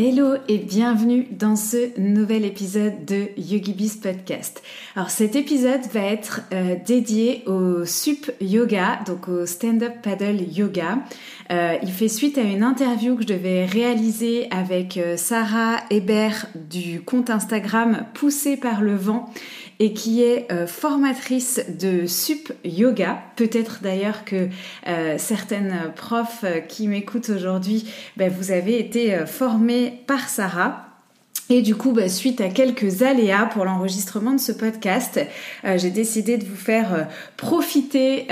Hello et bienvenue dans ce nouvel épisode de YogiBiz Podcast. Alors cet épisode va être euh, dédié au SUP Yoga, donc au Stand-Up Paddle Yoga. Euh, il fait suite à une interview que je devais réaliser avec euh, Sarah Hébert du compte Instagram Poussé par le vent et qui est formatrice de sup yoga. Peut-être d'ailleurs que certaines profs qui m'écoutent aujourd'hui, ben, vous avez été par Sarah. Et du coup, ben, suite à quelques aléas pour l'enregistrement de ce podcast, j'ai décidé de vous faire profiter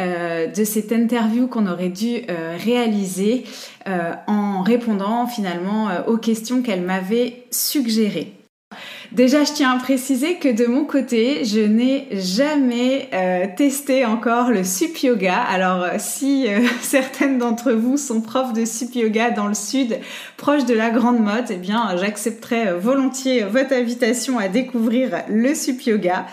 de cette interview qu'on aurait dû réaliser en répondant finalement aux questions qu'elle m'avait suggérées. Déjà, je tiens à préciser que de mon côté, je n'ai jamais euh, testé encore le sup yoga. Alors, euh, si euh, certaines d'entre vous sont profs de sup yoga dans le sud, proche de la grande mode, eh bien, j'accepterai volontiers votre invitation à découvrir le sup yoga.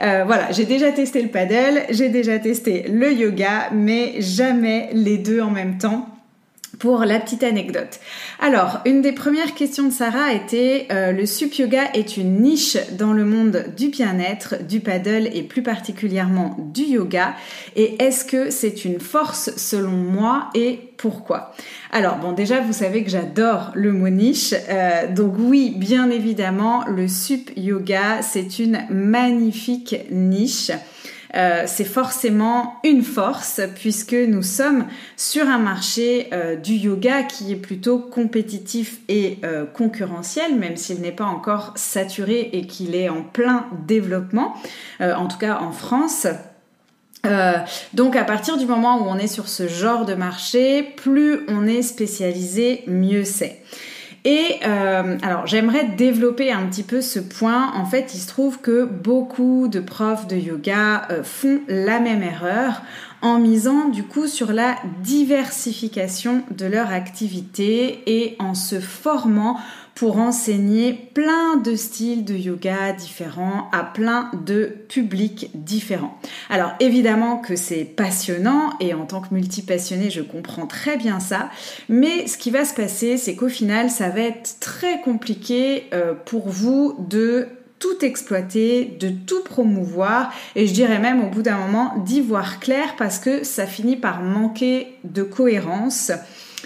voilà, j'ai déjà testé le paddle, j'ai déjà testé le yoga, mais jamais les deux en même temps pour la petite anecdote. Alors, une des premières questions de Sarah était euh, le sup yoga est une niche dans le monde du bien-être, du paddle et plus particulièrement du yoga. Et est-ce que c'est une force selon moi et pourquoi? Alors bon, déjà vous savez que j'adore le mot niche, euh, donc oui, bien évidemment, le sup yoga c'est une magnifique niche. Euh, c'est forcément une force puisque nous sommes sur un marché euh, du yoga qui est plutôt compétitif et euh, concurrentiel, même s'il n'est pas encore saturé et qu'il est en plein développement, en tout cas en France. donc à partir du moment où on est sur ce genre de marché, plus on est spécialisé, mieux c'est. Et euh, alors j'aimerais développer un petit peu ce point. En fait, il se trouve que beaucoup de profs de yoga euh, font la même erreur en misant du coup sur la diversification de leur activité et en se formant pour enseigner plein de styles de yoga différents à plein de publics différents. Alors évidemment que c'est passionnant et en tant que multipassionné je comprends très bien ça, mais ce qui va se passer c'est qu'au final ça va être très compliqué euh, pour vous de tout exploiter, de tout promouvoir et je dirais même au bout d'un moment d'y voir clair parce que ça finit par manquer de cohérence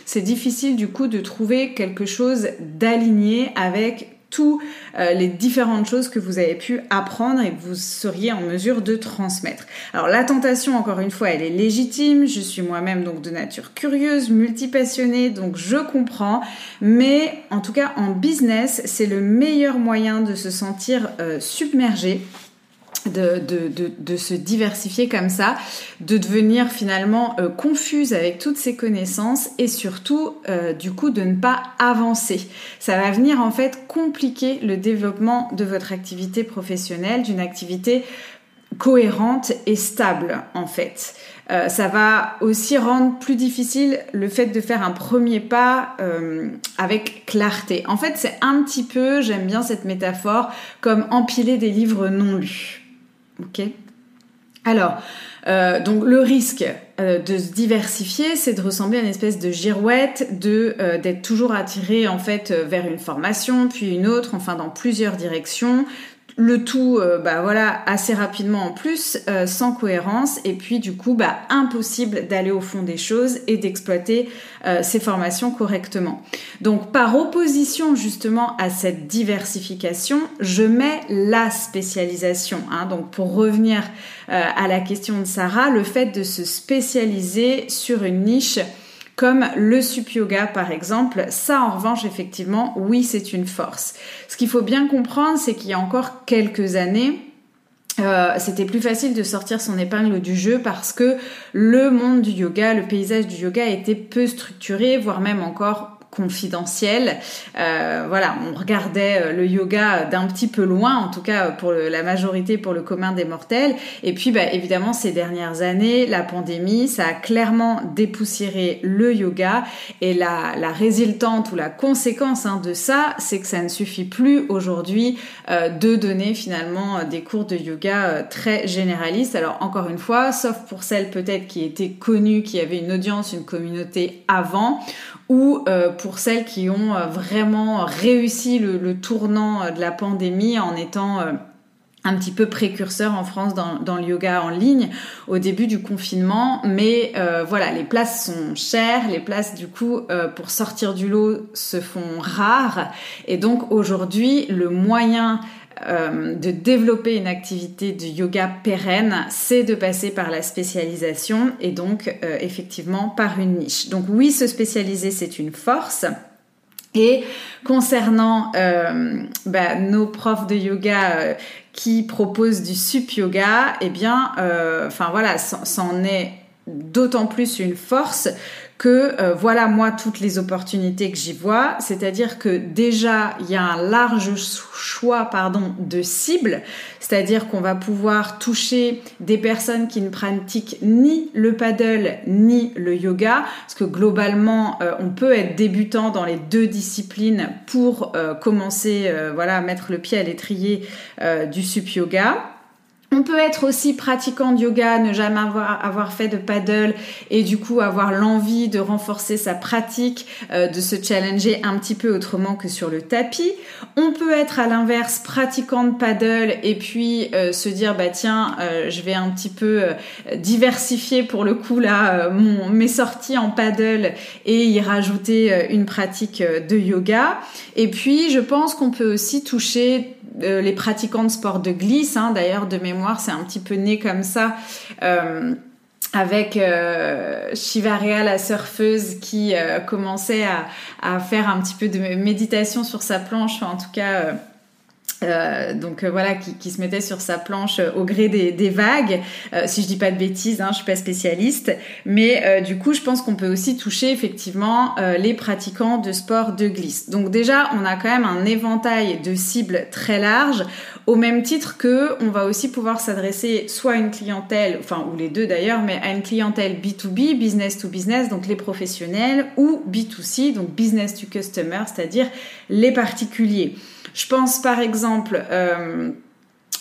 c'est difficile du coup de trouver quelque chose d'aligné avec toutes euh, les différentes choses que vous avez pu apprendre et que vous seriez en mesure de transmettre. Alors la tentation, encore une fois, elle est légitime. Je suis moi-même donc de nature curieuse, multipassionnée, donc je comprends. Mais en tout cas, en business, c'est le meilleur moyen de se sentir euh, submergé de, de, de, se diversifier comme ça, de devenir finalement euh, confuse avec toutes ces connaissances et surtout euh, du coup de ne pas avancer. Ça va venir en fait compliquer le développement de votre activité professionnelle, d'une activité cohérente et stable en fait. Euh, ça va aussi rendre plus difficile le fait de faire un premier pas avec clarté. En fait, c'est un petit peu, j'aime bien cette métaphore, comme empiler des livres non lus. Ok. Alors, euh, donc le risque euh, de se diversifier, c'est de ressembler à une espèce de girouette, euh, d'être toujours attiré en fait vers une formation, puis une autre, enfin dans plusieurs directions, le tout, euh, bah voilà, assez rapidement en plus, euh, sans cohérence, et puis du coup, bah impossible d'aller au fond des choses et d'exploiter euh, ces formations correctement. Donc, par opposition justement à cette diversification, je mets la spécialisation. Hein. Donc, pour revenir à la question de Sarah, le fait de se spécialiser sur une niche comme le sup yoga par exemple, ça en revanche effectivement, oui c'est une force. Ce qu'il faut bien comprendre, c'est qu'il y a encore quelques années, euh, c'était plus facile de sortir son épingle du jeu parce que le monde du yoga, le paysage du yoga était peu structuré, voire même encore confidentiel. Euh, voilà, on regardait euh, le yoga d'un petit peu loin, en tout cas pour la majorité, pour le commun des mortels. Et puis, bah, évidemment, ces dernières années, la pandémie, ça a clairement dépoussiéré le yoga. Et la, la résultante ou la conséquence hein, de ça, c'est que ça ne suffit plus aujourd'hui euh, de donner finalement des cours de yoga très généralistes. Alors encore une fois, sauf pour celles peut-être qui étaient connues, qui avaient une audience, une communauté avant, ou euh, pour celles qui ont euh, vraiment réussi le, tournant euh, de la pandémie en étant un petit peu précurseur en France dans, le yoga en ligne au début du confinement. Mais voilà, les places sont chères, les places du coup pour sortir du lot se font rares. Et donc aujourd'hui, le moyen euh, de développer une activité de yoga pérenne, c'est de passer par la spécialisation et donc euh, effectivement par une niche. Donc oui, se spécialiser, c'est une force. Et concernant euh, bah, nos profs de yoga qui proposent du sup yoga, eh bien, enfin voilà, c'en est d'autant plus une force que euh, voilà moi toutes les opportunités que j'y vois, c'est-à-dire que déjà il y a un large choix pardon de cibles, c'est-à-dire qu'on va pouvoir toucher des personnes qui ne pratiquent ni le paddle ni le yoga, parce que globalement euh, on peut être débutant dans les deux disciplines pour euh, commencer voilà à mettre le pied à l'étrier du sup yoga. On peut être aussi pratiquant de yoga, ne jamais avoir, fait de paddle et du coup avoir l'envie de renforcer sa pratique, euh, de se challenger un petit peu autrement que sur le tapis. On peut être à l'inverse pratiquant de paddle et puis euh, se dire bah tiens euh, je vais un petit peu diversifier pour le coup là mon, mes sorties en paddle et y rajouter une pratique de yoga. Et puis je pense qu'on peut aussi toucher euh, les pratiquants de sport de glisse, hein, d'ailleurs de mémoire, c'est un petit peu né comme ça. Euh, avec euh, Shivaria, la surfeuse, qui euh, commençait à, à, faire un petit peu de méditation sur sa planche, en tout cas euh, donc euh, voilà, qui, se mettait sur sa planche euh, au gré des, des vagues. si je dis pas de bêtises, hein, je suis pas spécialiste, mais du coup, je pense qu'on peut aussi toucher effectivement les pratiquants de sport de glisse. Donc déjà, on a quand même un éventail de cibles très large, au même titre que on va aussi pouvoir s'adresser soit à une clientèle, enfin ou les deux d'ailleurs, mais à une clientèle B2B, business to business, donc les professionnels, ou B2C, donc business to customer, c'est-à-dire les particuliers. Je pense par exemple euh,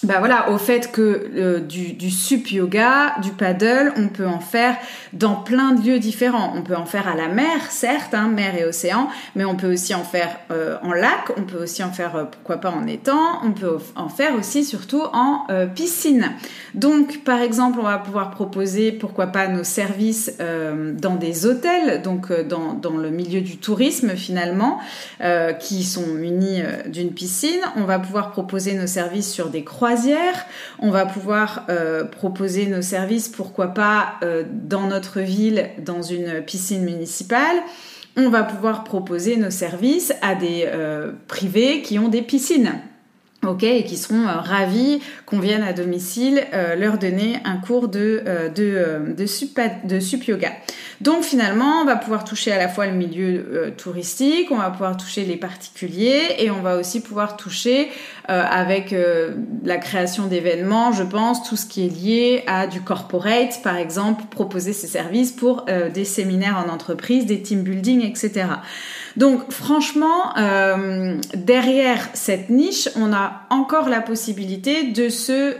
bah voilà, au fait que euh, du, du sup yoga, du paddle, on peut en faire dans plein de lieux différents. On peut en faire à la mer, certes, hein, mer et océan, mais on peut aussi en faire euh, en lac, on peut aussi en faire, euh, pourquoi pas, en étang, on peut en faire aussi surtout en piscine. Donc, par exemple, on va pouvoir proposer, pourquoi pas, nos services dans des hôtels, donc dans, dans, le milieu du tourisme finalement, qui sont munis d'une piscine. On va pouvoir proposer nos services sur des croix on va pouvoir euh, proposer nos services, pourquoi pas, euh, dans notre ville, dans une piscine municipale. On va pouvoir proposer nos services à des euh, privés qui ont des piscines. Ok, et qui seront ravis qu'on vienne à domicile leur donner un cours de, de, de, sup, de sup yoga. Donc finalement, on va pouvoir toucher à la fois le milieu euh, touristique, on va pouvoir toucher les particuliers et on va aussi pouvoir toucher euh, avec euh, la création d'événements, je pense, tout ce qui est lié à du corporate, par exemple, proposer ses services pour des séminaires en entreprise, des team building, etc. Donc franchement, derrière cette niche, on a encore la possibilité de se,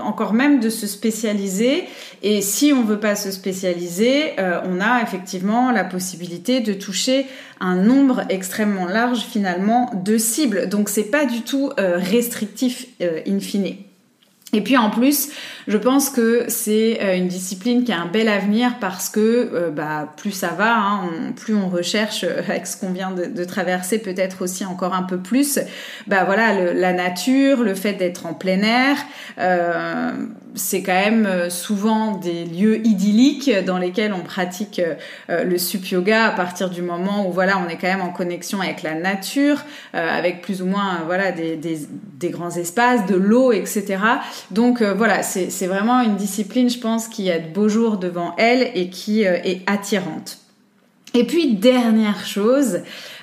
encore même de se spécialiser. Et si on veut pas se spécialiser, on a effectivement la possibilité de toucher un nombre extrêmement large finalement de cibles. Donc c'est pas du tout euh, restrictif euh, in fine. Et puis en plus, je pense que c'est euh, une discipline qui a un bel avenir parce que euh, bah, plus ça va, hein, plus on recherche euh, avec ce qu'on vient de, traverser, peut-être aussi encore un peu plus. Bah voilà, la nature, le fait d'être en plein air, c'est quand même souvent des lieux idylliques dans lesquels on pratique le sup yoga à partir du moment où voilà, on est quand même en connexion avec la nature, avec plus ou moins voilà des, des, des grands espaces, de l'eau, etc. Donc voilà, c'est vraiment une discipline, je pense, qui a de beaux jours devant elle et qui est attirante. Et puis dernière chose,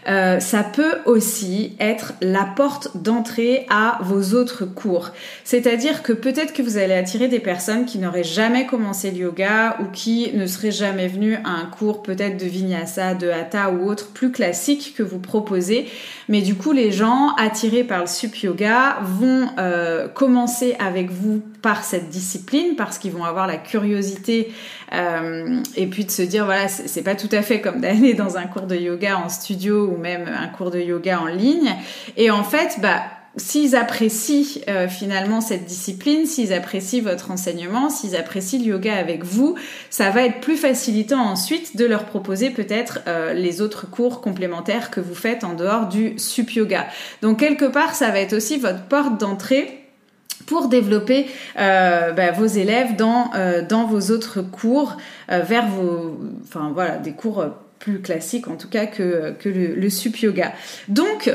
euh, ça peut aussi être la porte d'entrée à vos autres cours. C'est-à-dire que peut-être que vous allez attirer des personnes qui n'auraient jamais commencé le yoga ou qui ne seraient jamais venues à un cours peut-être de vinyasa, de hatha ou autre plus classique que vous proposez. Mais du coup, les gens attirés par le sup yoga vont euh, commencer avec vous par cette discipline parce qu'ils vont avoir la curiosité euh, et puis de se dire voilà c'est pas tout à fait comme d'aller dans un cours de yoga en studio ou même un cours de yoga en ligne et en fait bah s'ils apprécient euh, finalement cette discipline, s'ils apprécient votre enseignement, s'ils apprécient le yoga avec vous, ça va être plus facilitant ensuite de leur proposer peut-être euh, les autres cours complémentaires que vous faites en dehors du sup yoga. Donc quelque part, ça va être aussi votre porte d'entrée pour développer euh, bah, vos élèves dans, dans vos autres cours vers vos enfin voilà des cours plus classiques en tout cas que, que le, le sup yoga donc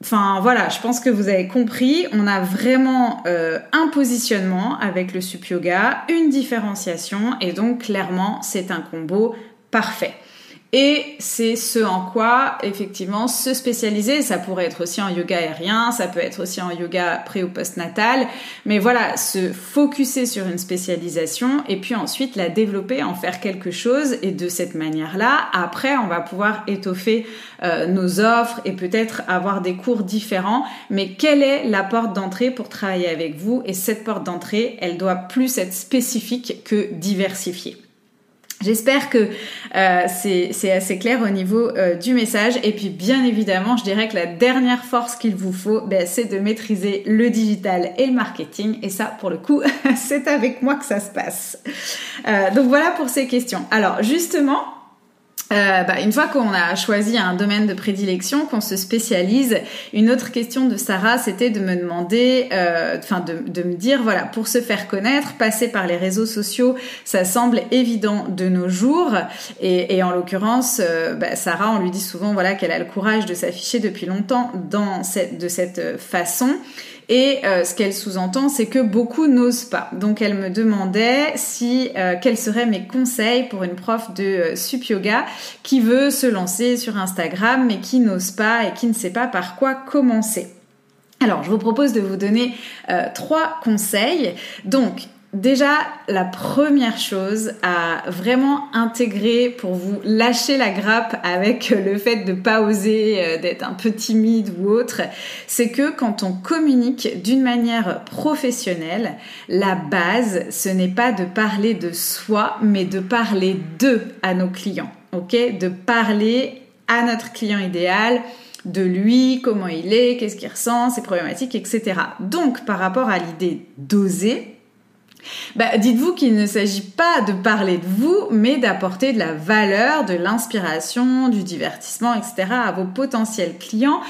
Enfin voilà, je pense que vous avez compris, on a vraiment euh, un positionnement avec le sup yoga, une différenciation et donc clairement c'est un combo parfait. Et c'est ce en quoi, effectivement, se spécialiser, ça pourrait être aussi en yoga aérien, ça peut être aussi en yoga pré ou post-natal, mais voilà, se focuser sur une spécialisation et puis ensuite la développer, en faire quelque chose. Et de cette manière-là, après, on va pouvoir étoffer euh, nos offres et peut-être avoir des cours différents, mais quelle est la porte d'entrée pour travailler avec vous? Et cette porte d'entrée, elle doit plus être spécifique que diversifiée. J'espère que euh, c'est assez clair au niveau euh, du message. Et puis bien évidemment, je dirais que la dernière force qu'il vous faut, ben, c'est de maîtriser le digital et le marketing. Et ça, pour le coup, c'est avec moi que ça se passe. Euh, donc voilà pour ces questions. Alors justement, euh, bah, une fois qu'on a choisi un domaine de prédilection, qu'on se spécialise, une autre question de Sarah, c'était de me demander, euh, enfin de, de, me dire, voilà, pour se faire connaître, passer par les réseaux sociaux, ça semble évident de nos jours. Et, et en l'occurrence, euh, bah, Sarah, on lui dit souvent, voilà, qu'elle a le courage de s'afficher depuis longtemps dans cette, de cette façon. Et euh, ce qu'elle sous-entend, c'est que beaucoup n'osent pas. Donc elle me demandait si euh, quels seraient mes conseils pour une prof de euh, sup yoga qui veut se lancer sur Instagram mais qui n'ose pas et qui ne sait pas par quoi commencer. Alors, je vous propose de vous donner trois conseils. Donc, Déjà, la première chose à vraiment intégrer pour vous lâcher la grappe avec le fait de pas oser, euh, d'être un peu timide ou autre, c'est que quand on communique d'une manière professionnelle, la base, ce n'est pas de parler de soi, mais de parler d'eux à nos clients. Ok? De parler à notre client idéal, de lui, comment il est, qu'est-ce qu'il ressent, ses problématiques, etc. Donc, par rapport à l'idée d'oser, bah, dites-vous qu'il ne s'agit pas de parler de vous, mais d'apporter de la valeur, de l'inspiration, du divertissement, etc. à vos potentiels clients.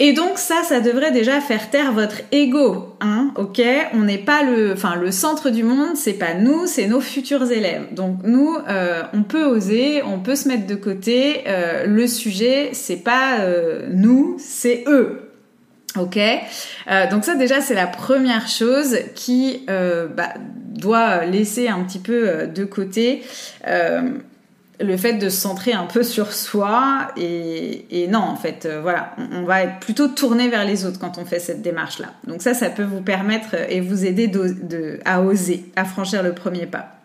Et donc ça, ça devrait déjà faire taire votre ego, hein, ok? On n'est pas le, enfin le centre du monde, c'est pas nous, c'est nos futurs élèves. Donc nous, euh, on peut oser, on peut se mettre de côté. Euh, le sujet, c'est pas euh, nous, c'est eux, Ok, euh, donc ça déjà c'est la première chose qui euh, bah, doit laisser un petit peu euh, de côté le fait de se centrer un peu sur soi et, non en fait voilà on, va être plutôt tourné vers les autres quand on fait cette démarche là. Donc ça ça peut vous permettre et vous aider à oser, à franchir le premier pas.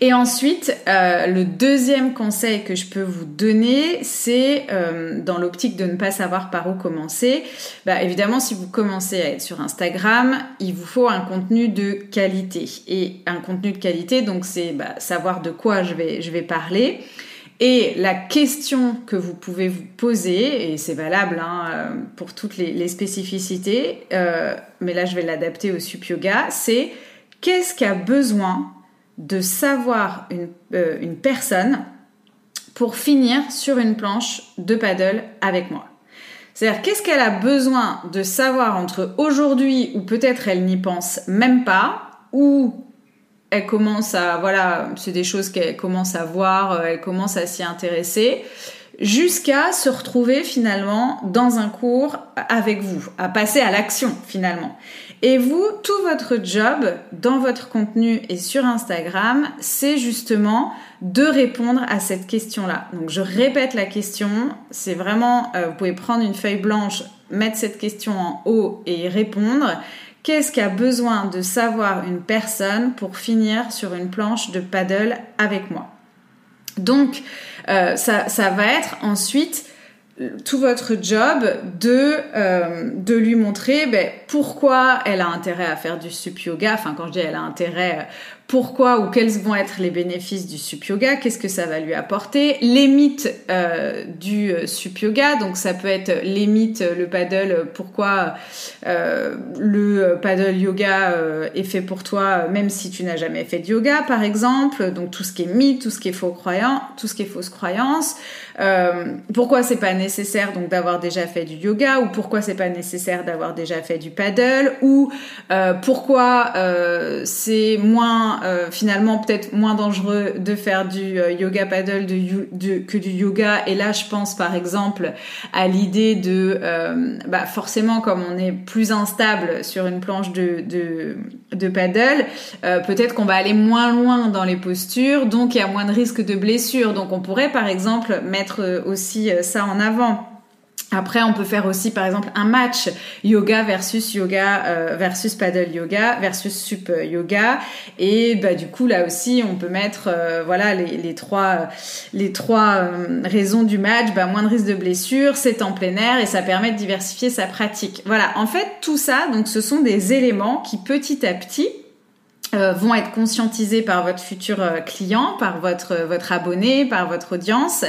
Et ensuite, euh, le deuxième conseil que je peux vous donner, c'est euh, dans l'optique de ne pas savoir par où commencer. Bah, évidemment, si vous commencez à être sur Instagram, il vous faut un contenu de qualité. Et un contenu de qualité, donc c'est bah, savoir de quoi je vais, parler. Et la question que vous pouvez vous poser, et c'est valable hein, euh, pour toutes les, les spécificités, mais là je vais l'adapter au sup yoga, c'est qu'est-ce qu'a besoin de savoir euh, une, personne pour finir sur une planche de paddle avec moi. C'est-à-dire qu'est-ce qu'elle a besoin de savoir entre aujourd'hui ou peut-être elle n'y pense même pas ou elle commence à voilà, c'est des choses qu'elle commence à voir, euh, elle commence à s'y intéresser jusqu'à se retrouver finalement dans un cours avec vous, à passer à l'action finalement. Et vous, tout votre job dans votre contenu et sur Instagram, c'est justement de répondre à cette question-là. Donc je répète la question, c'est vraiment, euh, vous pouvez prendre une feuille blanche, mettre cette question en haut et répondre. Qu'est-ce qu'a besoin de savoir une personne pour finir sur une planche de paddle avec moi? Donc euh, ça, ça va être ensuite tout votre job de, euh, de lui montrer ben, pourquoi elle a intérêt à faire du sup yoga. Enfin, quand je dis elle a intérêt, pourquoi ou quels vont être les bénéfices du sup yoga, qu'est-ce que ça va lui apporter, les mythes euh, du euh, sup yoga, donc ça peut être les mythes, le paddle, pourquoi euh, le paddle yoga est fait pour toi même si tu n'as jamais fait de yoga par exemple, donc tout ce qui est mythe, tout ce qui est faux croyant, tout ce qui est fausse croyance, pourquoi c'est pas nécessaire donc d'avoir déjà fait du yoga ou pourquoi c'est pas nécessaire d'avoir déjà fait du paddle ou pourquoi c'est moins euh, finalement peut-être moins dangereux de faire du euh, yoga paddle que du yoga. Et là, je pense par exemple à l'idée de, euh, bah forcément, comme on est plus instable sur une planche de, paddle, peut-être qu'on va aller moins loin dans les postures, donc il y a moins de risque de blessure. Donc on pourrait par exemple mettre aussi ça en avant. Après, on peut faire aussi, par exemple, un match yoga versus yoga euh, versus paddle yoga versus sup yoga. Et bah, du coup, là aussi, on peut mettre, euh, voilà, les, trois, les trois euh, raisons du match. Bah, moins de risque de blessure, c'est en plein air et ça permet de diversifier sa pratique. Voilà. En fait, tout ça, donc, ce sont des éléments qui, petit à petit, euh, vont être conscientisés par votre futur euh, client, par votre, euh, votre abonné, par votre audience.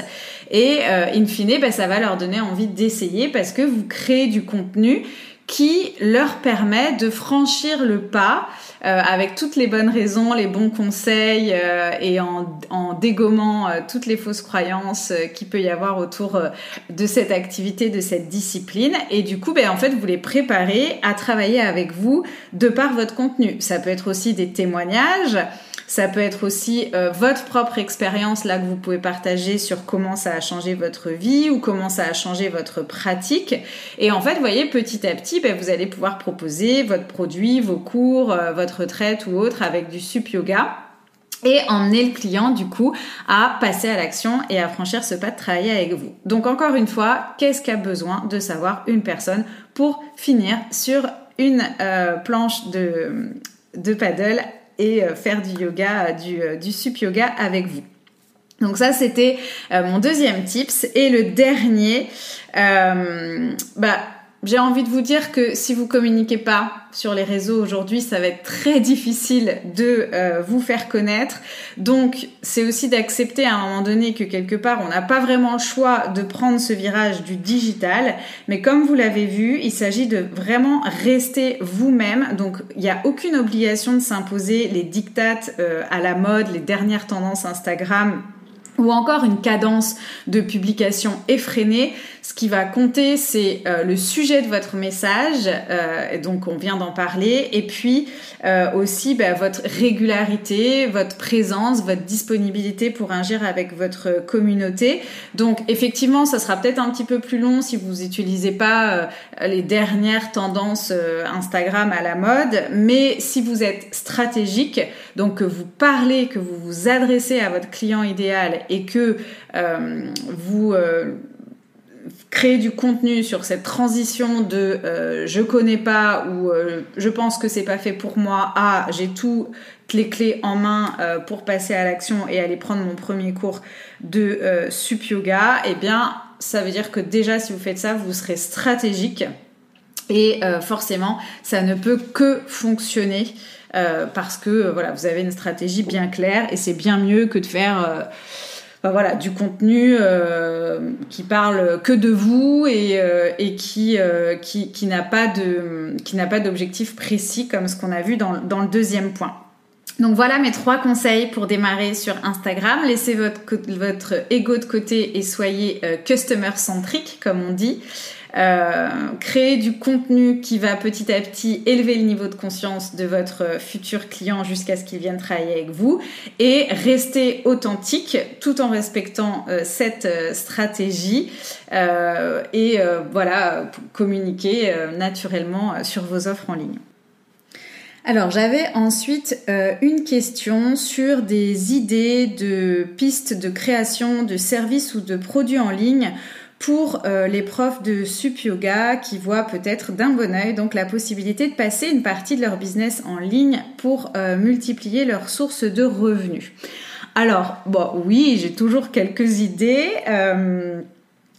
Et in fine, bah, ça va leur donner envie d'essayer parce que vous créez du contenu qui leur permet de franchir le pas euh, avec toutes les bonnes raisons, les bons conseils euh, et en, dégommant euh, toutes les fausses croyances qu'il peut y avoir autour de cette activité, de cette discipline. Et du coup, ben, en fait, vous les préparez à travailler avec vous de par votre contenu. Ça peut être aussi des témoignages. Ça peut être aussi euh, votre propre expérience là que vous pouvez partager sur comment ça a changé votre vie ou comment ça a changé votre pratique. Et en fait, vous voyez, petit à petit, ben, vous allez pouvoir proposer votre produit, vos cours, euh, votre retraite ou autre avec du sup yoga et emmener le client du coup à passer à l'action et à franchir ce pas de travailler avec vous. Donc encore une fois, qu'est-ce qu'a besoin de savoir une personne pour finir sur une euh, planche de, de paddle et euh, faire du yoga, du, euh, du sup yoga avec vous. Donc ça, c'était euh, mon deuxième tips. Et le dernier, bah, j'ai envie de vous dire que si vous communiquez pas sur les réseaux aujourd'hui, ça va être très difficile de euh, vous faire connaître. Donc, c'est aussi d'accepter à un moment donné que quelque part, on n'a pas vraiment le choix de prendre ce virage du digital. Mais comme vous l'avez vu, il s'agit de vraiment rester vous-même. Donc, il n'y a aucune obligation de s'imposer les dictates euh, à la mode, les dernières tendances Instagram ou encore une cadence de publication effrénée. Ce qui va compter, c'est euh, le sujet de votre message, euh, donc on vient d'en parler, et puis euh, aussi bah, votre régularité, votre présence, votre disponibilité pour agir avec votre communauté. Donc effectivement, ça sera peut-être un petit peu plus long si vous n'utilisez pas les dernières tendances Instagram à la mode, mais si vous êtes stratégique, donc que vous parlez, que vous vous adressez à votre client idéal et que vous créer du contenu sur cette transition de euh, je connais pas ou euh, je pense que c'est pas fait pour moi à j'ai toutes les clés en main euh, pour passer à l'action et aller prendre mon premier cours de sup yoga, eh bien ça veut dire que déjà si vous faites ça, vous serez stratégique et forcément ça ne peut que fonctionner. parce que voilà, vous avez une stratégie bien claire et c'est bien mieux que de faire voilà, du contenu euh, qui parle que de vous et, euh, et qui, euh, qui, qui n'a pas de qui n'a pas d'objectif précis comme ce qu'on a vu dans, dans le deuxième point. Donc voilà mes trois conseils pour démarrer sur Instagram. Laissez votre, votre ego de côté et soyez customer centrique comme on dit. Euh, créer du contenu qui va petit à petit élever le niveau de conscience de votre futur client jusqu'à ce qu'il vienne travailler avec vous et rester authentique tout en respectant euh, cette stratégie et voilà communiquer naturellement sur vos offres en ligne. Alors j'avais ensuite euh, une question sur des idées de pistes de création de services ou de produits en ligne pour euh, les profs de sup yoga qui voient peut-être d'un bon oeil donc la possibilité de passer une partie de leur business en ligne pour euh, multiplier leurs sources de revenus. Alors bon oui j'ai toujours quelques idées.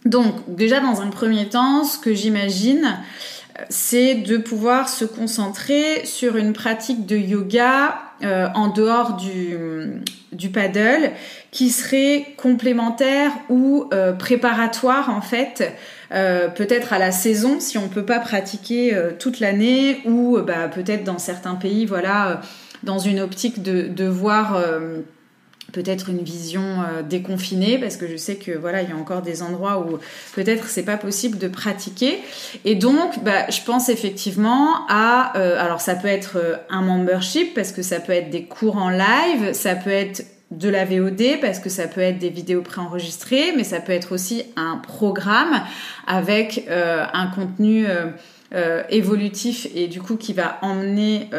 donc déjà dans un premier temps ce que j'imagine c'est de pouvoir se concentrer sur une pratique de yoga euh, en dehors du, du, paddle qui serait complémentaire ou euh, préparatoire en fait euh, peut-être à la saison si on peut pas pratiquer toute l'année ou bah, peut-être dans certains pays voilà dans une optique de voir peut-être une vision euh, déconfinée parce que je sais que voilà il y a encore des endroits où peut-être c'est pas possible de pratiquer. Et donc bah, je pense effectivement à euh, alors ça peut être euh, un membership parce que ça peut être des cours en live ça peut être de la VOD parce que ça peut être des vidéos préenregistrées mais ça peut être aussi un programme avec un contenu évolutif et du coup qui va emmener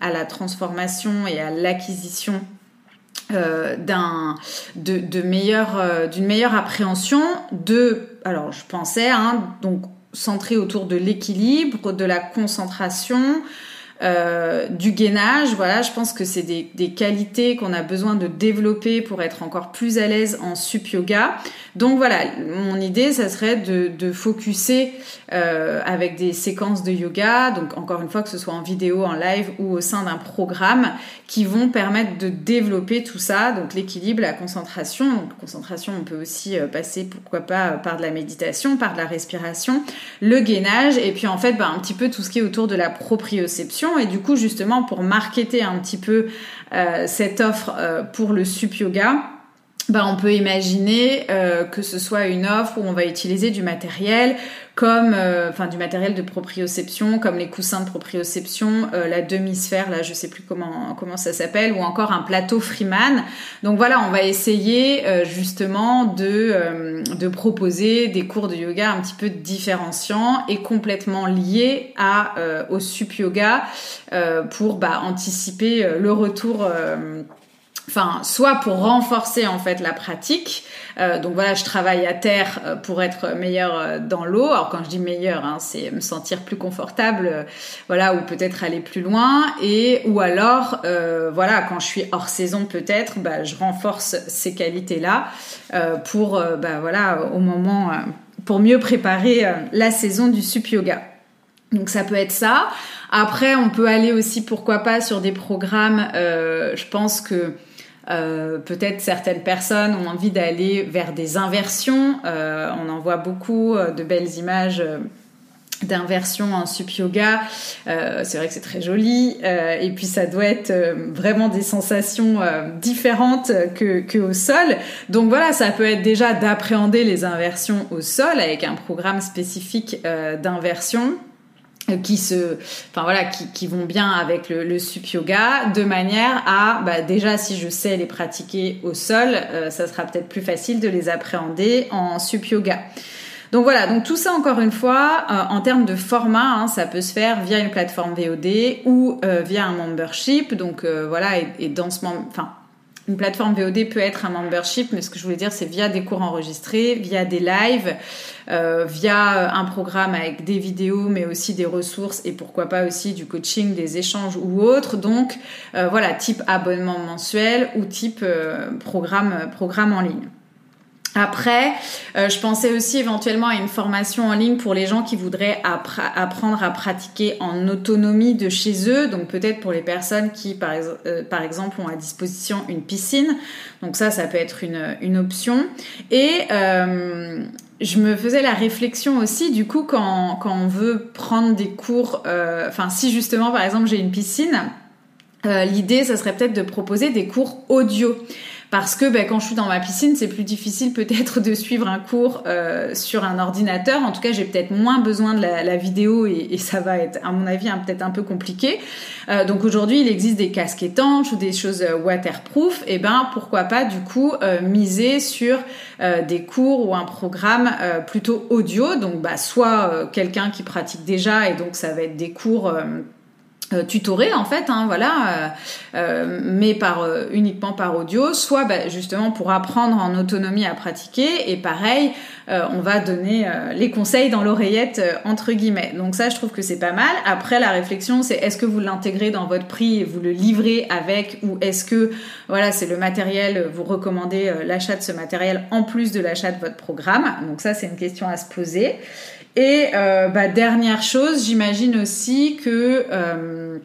à la transformation et à l'acquisition euh, d'un de, de meilleure euh, d'une meilleure appréhension de alors je pensais hein, donc centré autour de l'équilibre de la concentration euh, du gainage. Voilà, je pense que c'est des, des, qualités qu'on a besoin de développer pour être encore plus à l'aise en sup yoga. Donc voilà, mon idée, ça serait de, de focuser euh, avec des séquences de yoga, donc encore une fois que ce soit en vidéo, en live ou au sein d'un programme, qui vont permettre de développer tout ça, donc l'équilibre, la concentration. Donc concentration, on peut aussi euh, passer, pourquoi pas, par de la méditation, par de la respiration, le gainage, et puis en fait, bah, un petit peu tout ce qui est autour de la proprioception et du coup, justement, pour marketer un petit peu euh, cette offre euh, pour le sup yoga, bah, on peut imaginer euh, que ce soit une offre où on va utiliser du matériel comme euh, enfin du matériel de proprioception comme les coussins de proprioception euh, la demi-sphère là je sais plus comment comment ça s'appelle ou encore un plateau Freeman. Donc voilà on va essayer justement de de proposer des cours de yoga un petit peu différenciants et complètement liés à au sup yoga pour bah, anticiper le retour enfin soit pour renforcer en fait la pratique euh, donc voilà je travaille à terre euh, pour être meilleur euh, dans l'eau alors quand je dis meilleur hein, c'est me sentir plus confortable voilà ou peut-être aller plus loin et ou alors voilà quand je suis hors saison peut-être bah, je renforce ces qualités là pour bah, voilà au moment pour mieux préparer la saison du sup yoga donc ça peut être ça. Après, on peut aller aussi, pourquoi pas, sur des programmes. je pense que euh, peut-être certaines personnes ont envie d'aller vers des inversions. Euh, on en voit beaucoup euh, de belles images d'inversion en sup yoga. c'est vrai que c'est très joli. et puis ça doit être vraiment des sensations différentes que, que, au sol. Donc voilà, ça peut être déjà d'appréhender les inversions au sol avec un programme spécifique d'inversion qui se, enfin voilà, qui, qui vont bien avec le, le, sup yoga, de manière à, bah, déjà si je sais les pratiquer au sol, euh, ça sera peut-être plus facile de les appréhender en sup yoga. Donc voilà, donc tout ça encore une fois, euh, en termes de format, hein, ça peut se faire via une plateforme VOD ou euh, via un membership. Donc voilà, et, et dans ce, enfin une plateforme VOD peut être un membership, mais ce que je voulais dire, c'est via des cours enregistrés, via des lives, euh, via un programme avec des vidéos, mais aussi des ressources et pourquoi pas aussi du coaching, des échanges ou autres. Donc euh, voilà, type abonnement mensuel ou type euh, programme, programme en ligne. Après, euh, je pensais aussi éventuellement à une formation en ligne pour les gens qui voudraient apprendre à pratiquer en autonomie de chez eux. Donc peut-être pour les personnes qui, par, euh, exemple, ont à disposition une piscine. Donc ça, ça peut être une, option. Et euh, je me faisais la réflexion aussi, du coup, quand, quand on veut prendre des cours, enfin si justement, par exemple, j'ai une piscine, l'idée, ça serait peut-être de proposer des cours audio. Parce que ben, quand je suis dans ma piscine, c'est plus difficile peut-être de suivre un cours euh, sur un ordinateur. En tout cas, j'ai peut-être moins besoin de la, vidéo et, ça va être, à mon avis, peut-être un peu compliqué. Euh, donc aujourd'hui, il existe des casques étanches ou des choses euh, waterproof. Et ben, pourquoi pas du coup miser sur des cours ou un programme plutôt audio. Donc, bah, soit quelqu'un qui pratique déjà et donc ça va être des cours euh, tutoré en fait, hein, voilà, euh, euh, mais par uniquement par audio, soit bah, justement pour apprendre en autonomie à pratiquer, et pareil, on va donner les conseils dans l'oreillette entre guillemets. Donc ça, je trouve que c'est pas mal. Après, la réflexion, c'est est-ce que vous l'intégrez dans votre prix et vous le livrez avec, ou est-ce que voilà, c'est le matériel, vous recommandez l'achat de ce matériel en plus de l'achat de votre programme? Donc ça, c'est une question à se poser. Et euh, bah, dernière chose, j'imagine aussi que euh,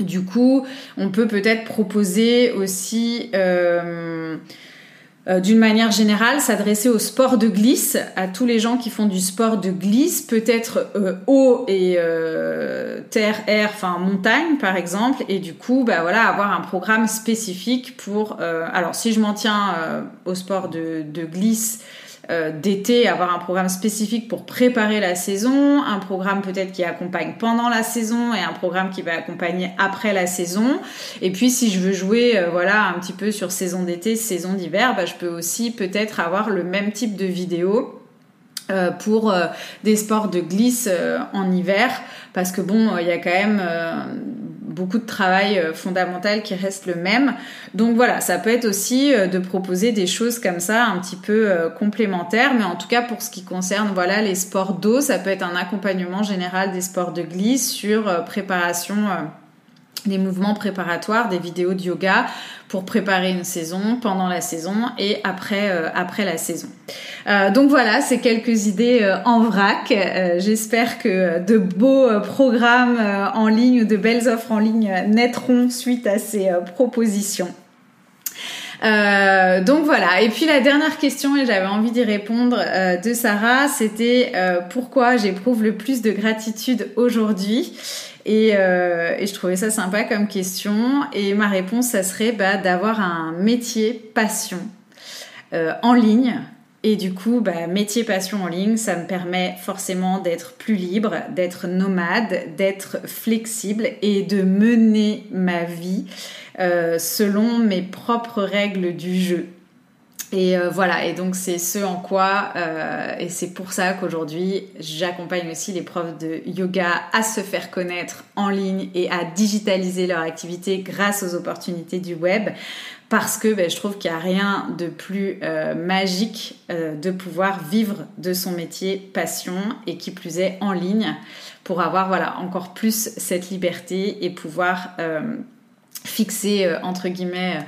du coup, on peut peut-être proposer aussi euh, d'une manière générale, s'adresser au sport de glisse, à tous les gens qui font du sport de glisse, peut-être eau et terre, air, enfin montagne par exemple, et du coup, bah voilà, avoir un programme spécifique pour. alors, si je m'en tiens au sport de, de glisse, euh, d'été, avoir un programme spécifique pour préparer la saison, un programme peut-être qui accompagne pendant la saison et un programme qui va accompagner après la saison. Et puis si je veux jouer euh, voilà un petit peu sur saison d'été, saison d'hiver, bah, je peux aussi peut-être avoir le même type de vidéo euh, pour des sports de glisse en hiver parce que bon il y a quand même beaucoup de travail euh, fondamental qui reste le même. Donc voilà, ça peut être aussi euh, de proposer des choses comme ça un petit peu euh, complémentaires, mais en tout cas pour ce qui concerne voilà les sports d'eau, ça peut être un accompagnement général des sports de glisse sur préparation des mouvements préparatoires, des vidéos de yoga pour préparer une saison, pendant la saison et après, euh, la saison. Euh, donc voilà, c'est quelques idées euh, en vrac. J'espère que de beaux programmes en ligne ou de belles offres en ligne naîtront suite à ces propositions. donc voilà. Et puis la dernière question, et j'avais envie d'y répondre de Sarah, c'était pourquoi j'éprouve le plus de gratitude aujourd'hui? Euh, et, je trouvais ça sympa comme question. Et ma réponse, ça serait bah, d'avoir un métier passion euh, en ligne. Et du coup, bah, métier passion en ligne, ça me permet forcément d'être plus libre, d'être nomade, d'être flexible et de mener ma vie euh, selon mes propres règles du jeu. Et euh, voilà, et donc c'est ce en quoi, euh, et c'est pour ça qu'aujourd'hui j'accompagne aussi les profs de yoga à se faire connaître en ligne et à digitaliser leur activité grâce aux opportunités du web, parce que ben, je trouve qu'il n'y a rien de plus euh, magique de pouvoir vivre de son métier passion et qui plus est en ligne pour avoir voilà encore plus cette liberté et pouvoir fixer entre guillemets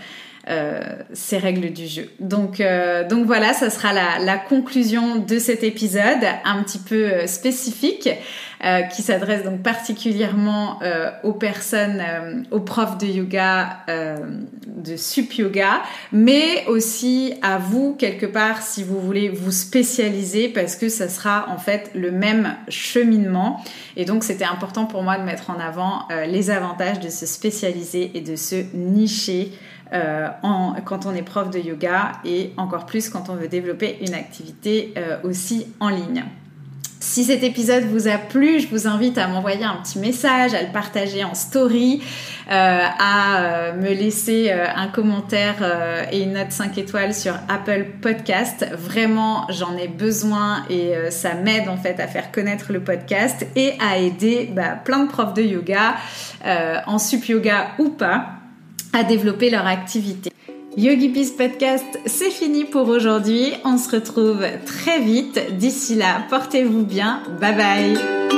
ces règles du jeu. Donc, euh, donc voilà, ça sera la, la, conclusion de cet épisode un petit peu euh, spécifique qui s'adresse donc particulièrement aux personnes, aux profs de yoga, de sup yoga, mais aussi à vous quelque part si vous voulez vous spécialiser parce que ça sera en fait le même cheminement. Et donc c'était important pour moi de mettre en avant les avantages de se spécialiser et de se nicher. Euh, quand on est prof de yoga et encore plus quand on veut développer une activité euh, aussi en ligne. Si cet épisode vous a plu, je vous invite à m'envoyer un petit message, à le partager en story, euh, à me laisser un commentaire et une note 5 étoiles sur Apple Podcast. Vraiment, j'en ai besoin et ça m'aide en fait à faire connaître le podcast et à aider bah, plein de profs de yoga, en sup yoga ou pas à développer leur activité. Yogi Peace Podcast, c'est fini pour aujourd'hui. On se retrouve très vite. D'ici là, portez-vous bien. Bye bye.